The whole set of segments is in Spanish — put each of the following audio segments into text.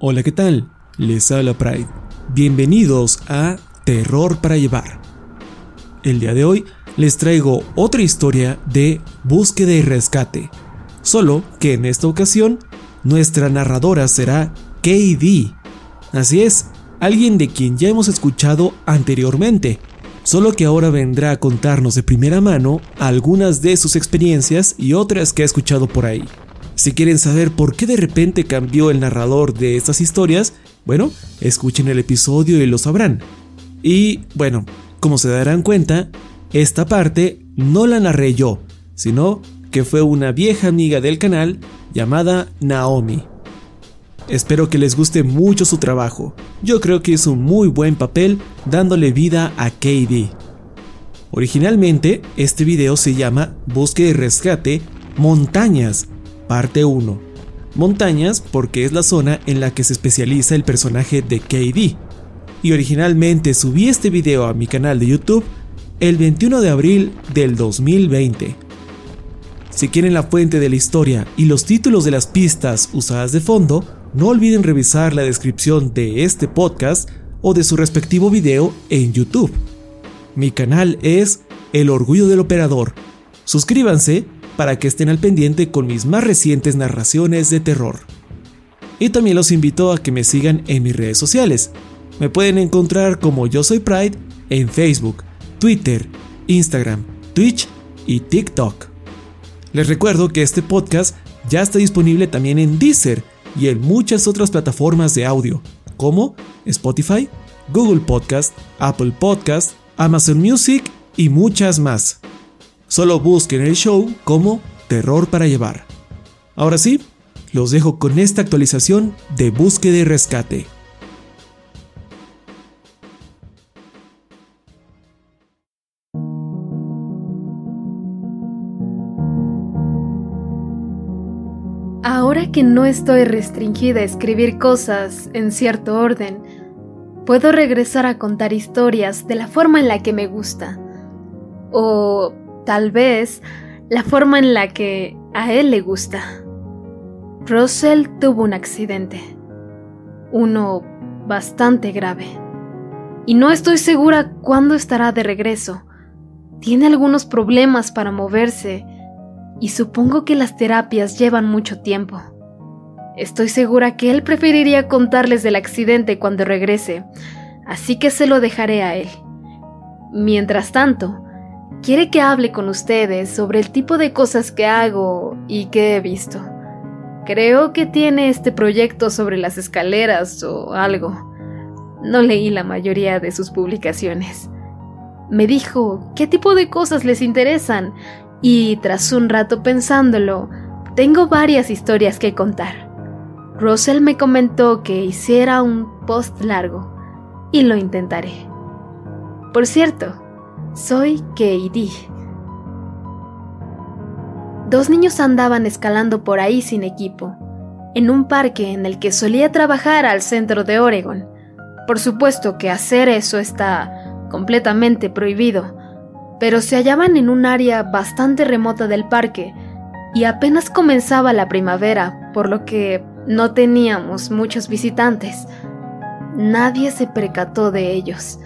Hola, ¿qué tal? Les habla Pride. Bienvenidos a Terror para Llevar. El día de hoy les traigo otra historia de búsqueda y rescate. Solo que en esta ocasión nuestra narradora será KD. Así es, alguien de quien ya hemos escuchado anteriormente, solo que ahora vendrá a contarnos de primera mano algunas de sus experiencias y otras que ha escuchado por ahí. Si quieren saber por qué de repente cambió el narrador de estas historias, bueno, escuchen el episodio y lo sabrán. Y bueno, como se darán cuenta, esta parte no la narré yo, sino que fue una vieja amiga del canal llamada Naomi. Espero que les guste mucho su trabajo. Yo creo que hizo un muy buen papel dándole vida a KD. Originalmente, este video se llama Búsqueda y Rescate Montañas, parte 1. Montañas porque es la zona en la que se especializa el personaje de KD. Y originalmente subí este video a mi canal de YouTube el 21 de abril del 2020. Si quieren la fuente de la historia y los títulos de las pistas usadas de fondo, no olviden revisar la descripción de este podcast o de su respectivo video en YouTube. Mi canal es El Orgullo del Operador. Suscríbanse para que estén al pendiente con mis más recientes narraciones de terror. Y también los invito a que me sigan en mis redes sociales. Me pueden encontrar como Yo Soy Pride en Facebook, Twitter, Instagram, Twitch y TikTok. Les recuerdo que este podcast ya está disponible también en Deezer y en muchas otras plataformas de audio, como Spotify, Google Podcast, Apple Podcast, Amazon Music y muchas más. Solo busquen el show como Terror para Llevar. Ahora sí, los dejo con esta actualización de búsqueda y rescate. Ahora que no estoy restringida a escribir cosas en cierto orden, puedo regresar a contar historias de la forma en la que me gusta. O tal vez la forma en la que a él le gusta. Russell tuvo un accidente. Uno bastante grave. Y no estoy segura cuándo estará de regreso. Tiene algunos problemas para moverse y supongo que las terapias llevan mucho tiempo. Estoy segura que él preferiría contarles del accidente cuando regrese, así que se lo dejaré a él. Mientras tanto, quiere que hable con ustedes sobre el tipo de cosas que hago y que he visto. Creo que tiene este proyecto sobre las escaleras o algo. No leí la mayoría de sus publicaciones. Me dijo qué tipo de cosas les interesan y tras un rato pensándolo, tengo varias historias que contar. Russell me comentó que hiciera un post largo y lo intentaré. Por cierto, soy KD. dos niños andaban escalando por ahí sin equipo, en un parque en el que solía trabajar al centro de Oregon. Por supuesto que hacer eso está completamente prohibido, pero se hallaban en un área bastante remota del parque y apenas comenzaba la primavera, por lo que no teníamos muchos visitantes. Nadie se percató de ellos.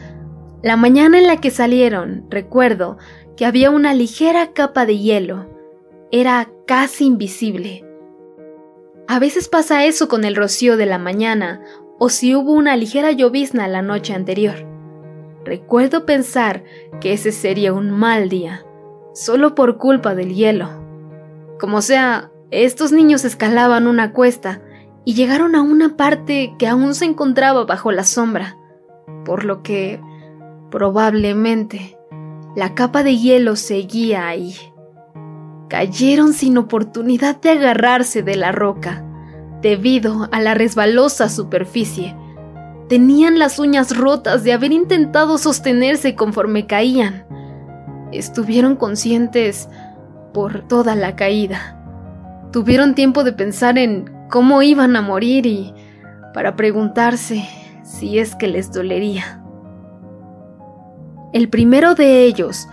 La mañana en la que salieron, recuerdo que había una ligera capa de hielo. Era casi invisible. A veces pasa eso con el rocío de la mañana o si hubo una ligera llovizna la noche anterior. Recuerdo pensar que ese sería un mal día, solo por culpa del hielo. Como sea, estos niños escalaban una cuesta y llegaron a una parte que aún se encontraba bajo la sombra, por lo que probablemente la capa de hielo seguía ahí. Cayeron sin oportunidad de agarrarse de la roca, debido a la resbalosa superficie. Tenían las uñas rotas de haber intentado sostenerse conforme caían. Estuvieron conscientes por toda la caída. Tuvieron tiempo de pensar en cómo iban a morir y para preguntarse si es que les dolería. El primero de ellos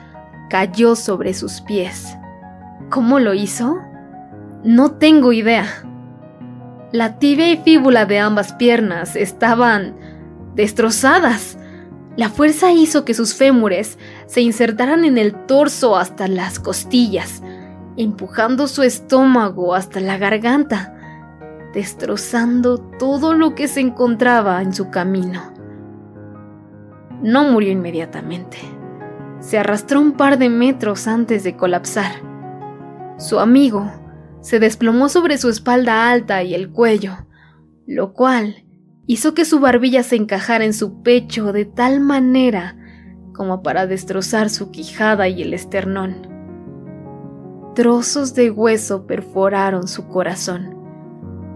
cayó sobre sus pies. ¿Cómo lo hizo? No tengo idea. La tibia y fíbula de ambas piernas estaban destrozadas. La fuerza hizo que sus fémures se insertaran en el torso hasta las costillas, empujando su estómago hasta la garganta, destrozando todo lo que se encontraba en su camino. No murió inmediatamente. Se arrastró un par de metros antes de colapsar. Su amigo se desplomó sobre su espalda alta y el cuello, lo cual hizo que su barbilla se encajara en su pecho de tal manera como para destrozar su quijada y el esternón. Trozos de hueso perforaron su corazón.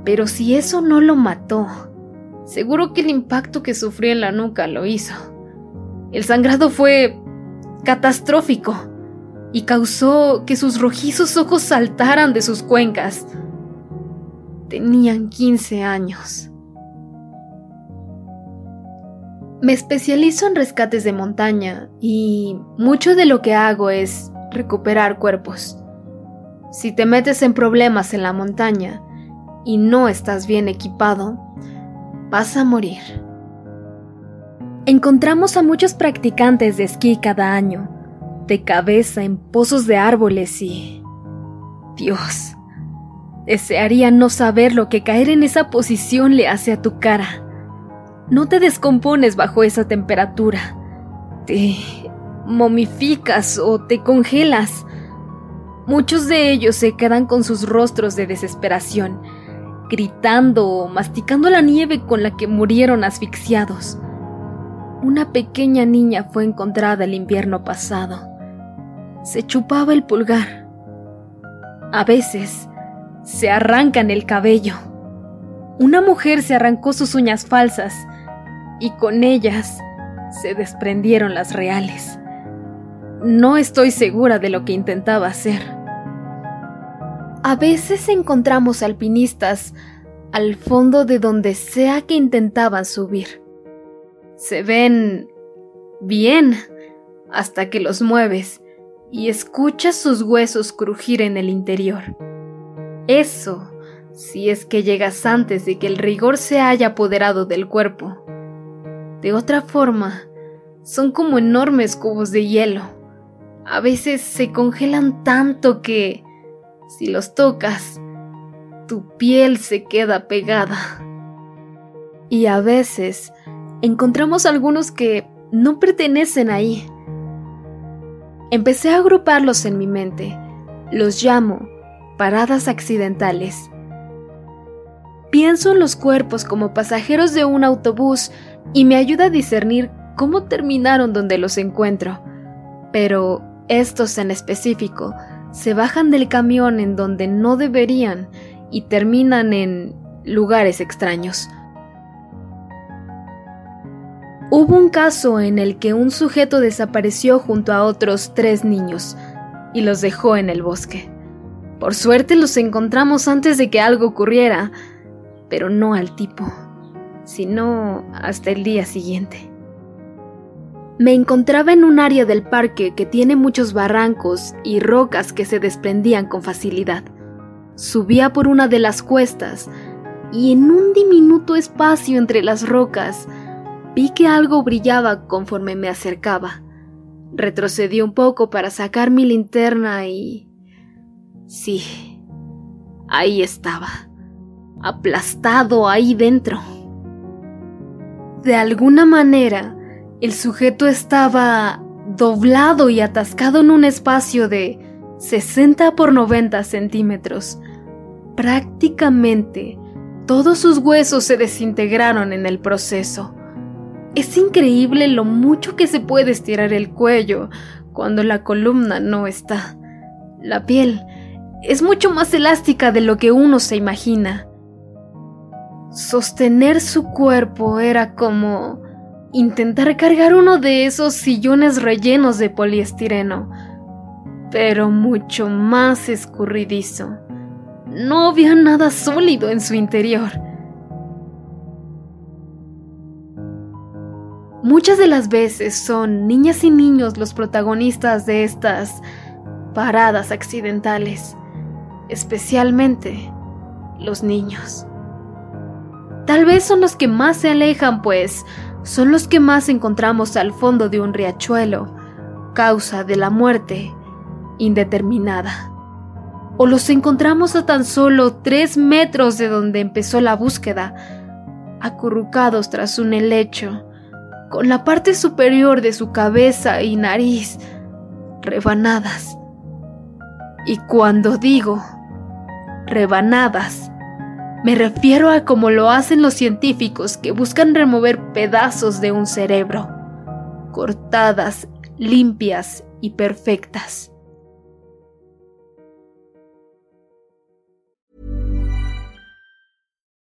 Pero si eso no lo mató, seguro que el impacto que sufrió en la nuca lo hizo. El sangrado fue catastrófico y causó que sus rojizos ojos saltaran de sus cuencas. Tenían 15 años. Me especializo en rescates de montaña y mucho de lo que hago es recuperar cuerpos. Si te metes en problemas en la montaña y no estás bien equipado, vas a morir. Encontramos a muchos practicantes de esquí cada año, de cabeza en pozos de árboles y... Dios, desearía no saber lo que caer en esa posición le hace a tu cara. No te descompones bajo esa temperatura. Te momificas o te congelas. Muchos de ellos se quedan con sus rostros de desesperación, gritando o masticando la nieve con la que murieron asfixiados una pequeña niña fue encontrada el invierno pasado. Se chupaba el pulgar. A veces se arrancan el cabello. Una mujer se arrancó sus uñas falsas y con ellas se desprendieron las reales. No estoy segura de lo que intentaba hacer. A veces encontramos alpinistas al fondo de donde sea que intentaban subir se ven bien hasta que los mueves y escuchas sus huesos crujir en el interior. Eso, si es que llegas antes de que el rigor se haya apoderado del cuerpo. De otra forma, son como enormes cubos de hielo. A veces se congelan tanto que, si los tocas, tu piel se queda pegada. Y a veces encontramos algunos que no pertenecen ahí. Empecé a agruparlos en mi mente. Los llamo paradas accidentales. Pienso en los cuerpos como pasajeros de un autobús y me ayuda a discernir cómo terminaron donde los encuentro. Pero estos en específico se bajan del camión en donde no deberían y terminan en lugares extraños. Hubo un caso en el que un sujeto desapareció junto a otros tres niños y los dejó en el bosque. Por suerte los encontramos antes de que algo ocurriera, pero no al tipo, sino hasta el día siguiente. Me encontraba en un área del parque que tiene muchos barrancos y rocas que se desprendían con facilidad. Subía por una de las cuestas y en un diminuto espacio entre las rocas vi que algo brillaba conforme me acercaba. Retrocedí un poco para sacar mi linterna y... Sí, ahí estaba, aplastado ahí dentro. De alguna manera, el sujeto estaba doblado y atascado en un espacio de 60 por 90 centímetros. Prácticamente todos sus huesos se desintegraron en el proceso. Es increíble lo mucho que se puede estirar el cuello cuando la columna no está. La piel es mucho más elástica de lo que uno se imagina. Sostener su cuerpo era como intentar cargar uno de esos sillones rellenos de poliestireno, pero mucho más escurridizo. No había nada sólido en su interior. Muchas de las veces son niñas y niños los protagonistas de estas paradas accidentales, especialmente los niños. Tal vez son los que más se alejan, pues son los que más encontramos al fondo de un riachuelo, causa de la muerte indeterminada. O los encontramos a tan solo tres metros de donde empezó la búsqueda, acurrucados tras un helecho, con la parte superior de su cabeza y nariz rebanadas. Y cuando digo rebanadas, me refiero a como lo hacen los científicos que buscan remover pedazos de un cerebro, cortadas, limpias y perfectas.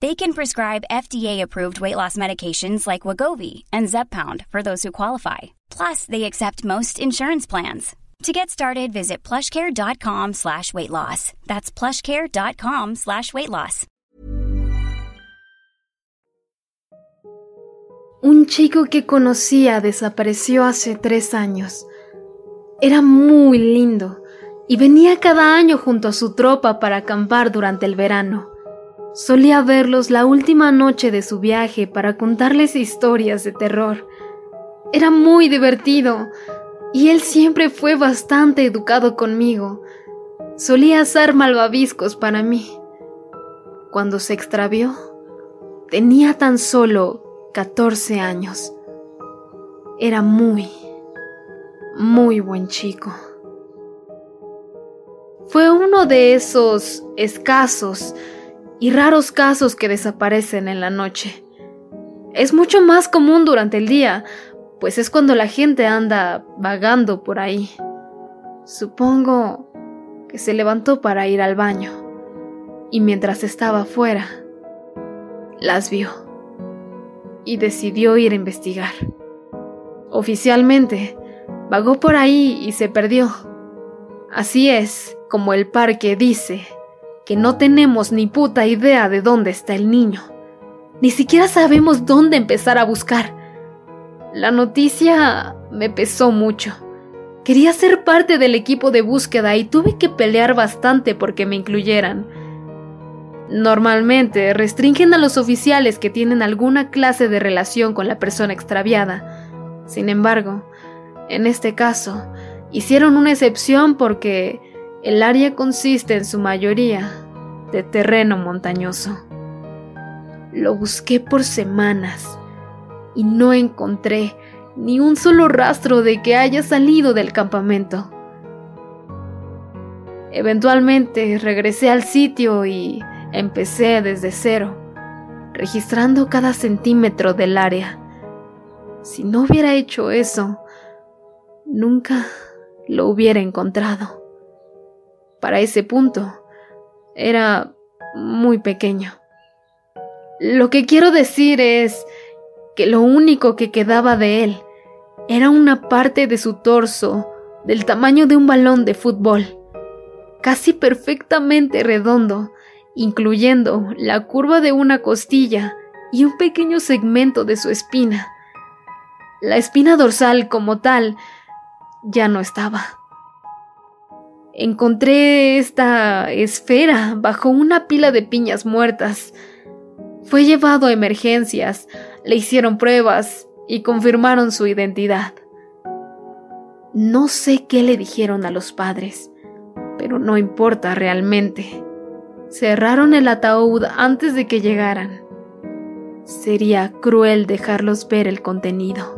They can prescribe FDA-approved weight loss medications like Wagovi and Zepbound for those who qualify. Plus, they accept most insurance plans. To get started, visit plushcare.com slash weight loss. That's plushcare.com slash weight loss. Un chico que conocía desapareció hace tres años. Era muy lindo y venía cada año junto a su tropa para acampar durante el verano. Solía verlos la última noche de su viaje para contarles historias de terror. Era muy divertido y él siempre fue bastante educado conmigo. Solía hacer malvaviscos para mí. Cuando se extravió, tenía tan solo 14 años. Era muy, muy buen chico. Fue uno de esos escasos y raros casos que desaparecen en la noche. Es mucho más común durante el día, pues es cuando la gente anda vagando por ahí. Supongo que se levantó para ir al baño y mientras estaba afuera, las vio y decidió ir a investigar. Oficialmente, vagó por ahí y se perdió. Así es como el parque dice que no tenemos ni puta idea de dónde está el niño. Ni siquiera sabemos dónde empezar a buscar. La noticia me pesó mucho. Quería ser parte del equipo de búsqueda y tuve que pelear bastante porque me incluyeran. Normalmente restringen a los oficiales que tienen alguna clase de relación con la persona extraviada. Sin embargo, en este caso, hicieron una excepción porque El área consiste en su mayoría de terreno montañoso. Lo busqué por semanas y no encontré ni un solo rastro de que haya salido del campamento. Eventualmente regresé al sitio y empecé desde cero, registrando cada centímetro del área. Si no hubiera hecho eso, nunca lo hubiera encontrado. Para ese punto, era muy pequeño. Lo que quiero decir es que lo único que quedaba de él era una parte de su torso del tamaño de un balón de fútbol, casi perfectamente redondo, incluyendo la curva de una costilla y un pequeño segmento de su espina. La espina dorsal como tal ya no estaba. Encontré esta esfera bajo una pila de piñas muertas. Fue llevado a emergencias, le hicieron pruebas y confirmaron su identidad. No sé qué le dijeron a los padres, pero no importa realmente. Cerraron el ataúd antes de que llegaran. Sería cruel dejarlos ver el contenido.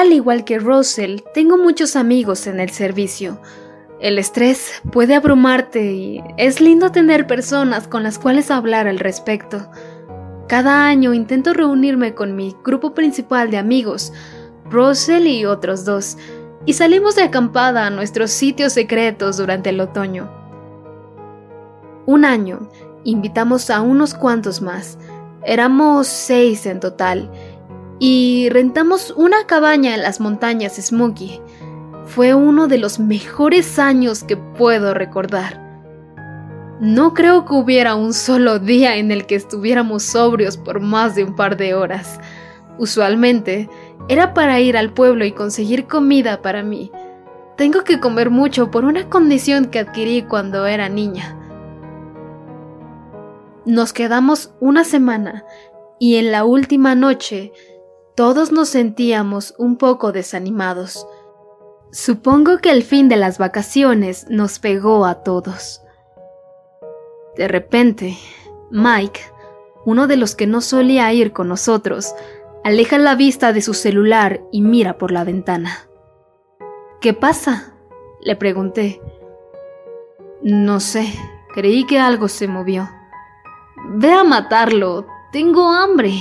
Al igual que Russell, tengo muchos amigos en el servicio. El estrés puede abrumarte y es lindo tener personas con las cuales hablar al respecto. Cada año intento reunirme con mi grupo principal de amigos, Russell y otros dos, y salimos de acampada a nuestros sitios secretos durante el otoño. Un año invitamos a unos cuantos más, éramos seis en total, y rentamos una cabaña en las montañas Smoky. Fue uno de los mejores años que puedo recordar. No creo que hubiera un solo día en el que estuviéramos sobrios por más de un par de horas. Usualmente era para ir al pueblo y conseguir comida para mí. Tengo que comer mucho por una condición que adquirí cuando era niña. Nos quedamos una semana y en la última noche todos nos sentíamos un poco desanimados. Supongo que el fin de las vacaciones nos pegó a todos. De repente, Mike, uno de los que no solía ir con nosotros, aleja la vista de su celular y mira por la ventana. ¿Qué pasa? le pregunté. No sé, creí que algo se movió. Ve a matarlo, tengo hambre,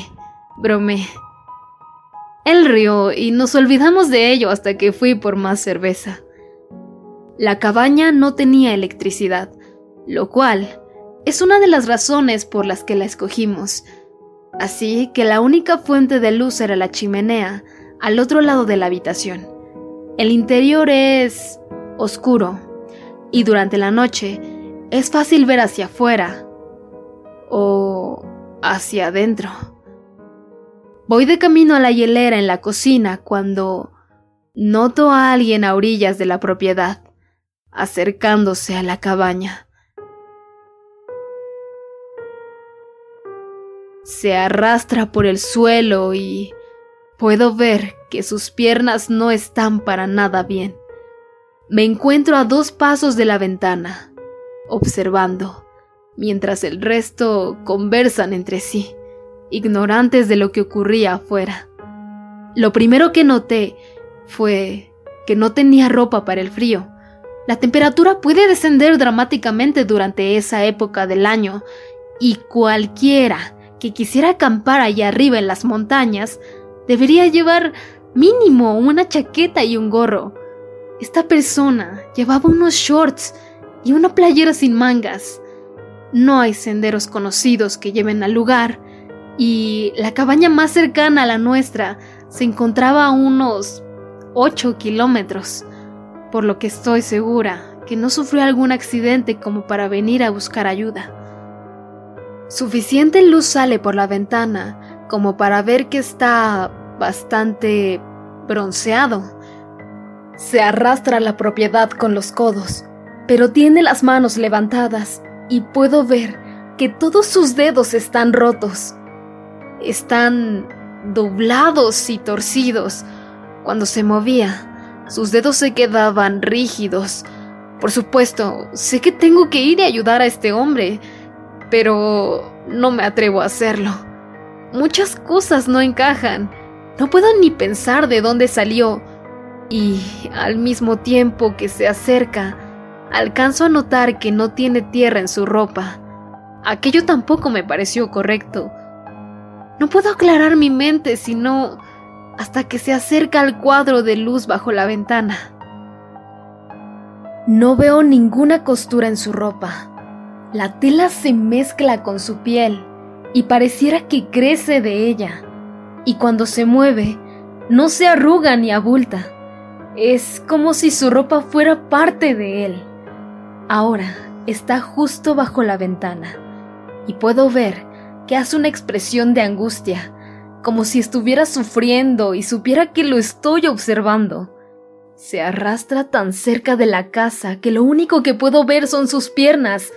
bromé. Él rió y nos olvidamos de ello hasta que fui por más cerveza. La cabaña no tenía electricidad, lo cual es una de las razones por las que la escogimos. Así que la única fuente de luz era la chimenea, al otro lado de la habitación. El interior es oscuro y durante la noche es fácil ver hacia afuera o hacia adentro. Voy de camino a la hielera en la cocina cuando noto a alguien a orillas de la propiedad, acercándose a la cabaña. Se arrastra por el suelo y puedo ver que sus piernas no están para nada bien. Me encuentro a dos pasos de la ventana, observando, mientras el resto conversan entre sí, ignorantes de lo que ocurría afuera. Lo primero que noté fue que no tenía ropa para el frío. La temperatura puede descender dramáticamente durante esa época del año y cualquiera que quisiera acampar allá arriba en las montañas, debería llevar mínimo una chaqueta y un gorro. Esta persona llevaba unos shorts y una playera sin mangas. No hay senderos conocidos que lleven al lugar, y la cabaña más cercana a la nuestra se encontraba a unos 8 kilómetros, por lo que estoy segura que no sufrió algún accidente como para venir a buscar ayuda. Suficiente luz sale por la ventana como para ver que está bastante bronceado. Se arrastra la propiedad con los codos, pero tiene las manos levantadas y puedo ver que todos sus dedos están rotos. Están doblados y torcidos. Cuando se movía, Sus dedos se quedaban rígidos. Por supuesto, sé que tengo que ir y ayudar a este hombre, pero no me atrevo a hacerlo. Muchas cosas no encajan. No puedo ni pensar de dónde salió. Y al mismo tiempo que se acerca, alcanzo a notar que no tiene tierra en su ropa. Aquello tampoco me pareció correcto. No puedo aclarar mi mente sino hasta que se acerca al cuadro de luz bajo la ventana. No veo ninguna costura en su ropa. La tela se mezcla con su piel y pareciera que crece de ella. Y cuando se mueve, no se arruga ni abulta. Es como si su ropa fuera parte de él. Ahora está justo bajo la ventana y puedo ver que hace una expresión de angustia, como si estuviera sufriendo y supiera que lo estoy observando. Se arrastra tan cerca de la casa que lo único que puedo ver son sus piernas,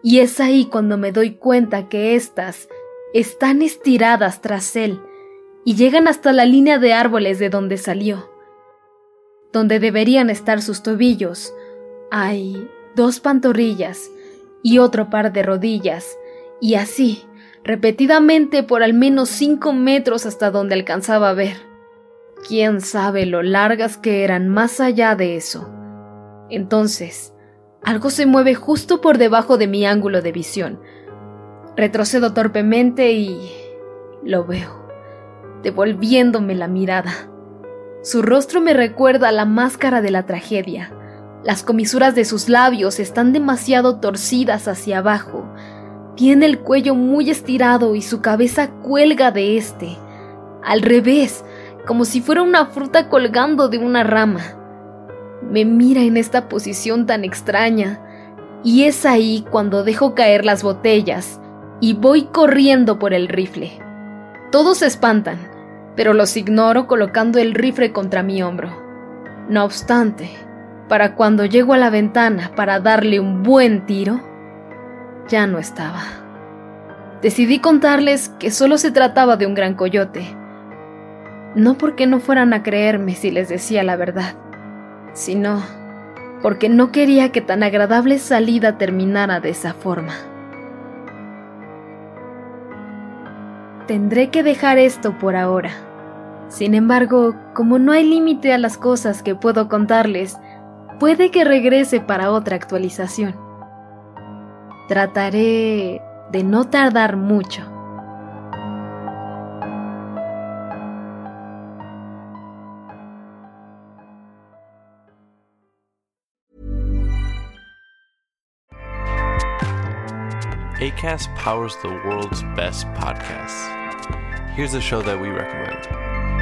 y es ahí cuando me doy cuenta que éstas están estiradas tras él y llegan hasta la línea de árboles de donde salió. Donde deberían estar sus tobillos, hay dos pantorrillas y otro par de rodillas, y así, repetidamente por al menos cinco metros hasta donde alcanzaba a ver. Quién sabe lo largas que eran más allá de eso. Entonces, algo se mueve justo por debajo de mi ángulo de visión. Retrocedo torpemente y lo veo, devolviéndome la mirada. Su rostro me recuerda a la máscara de la tragedia. Las comisuras de sus labios están demasiado torcidas hacia abajo, tiene el cuello muy estirado y su cabeza cuelga de este, al revés, como si fuera una fruta colgando de una rama. Me mira en esta posición tan extraña, y es ahí cuando dejo caer las botellas y voy corriendo por el rifle. Todos se espantan, pero los ignoro colocando el rifle contra mi hombro. No obstante, para cuando llego a la ventana para darle un buen tiro, ya no estaba. Decidí contarles que solo se trataba de un gran coyote. No porque no fueran a creerme si les decía la verdad, sino porque no quería que tan agradable salida terminara de esa forma. Tendré que dejar esto por ahora. Sin embargo, como no hay límite a las cosas que puedo contarles, puede que regrese para otra actualización. Trataré de no tardar mucho. ACAST powers the world's best podcasts. Here's a show that we recommend.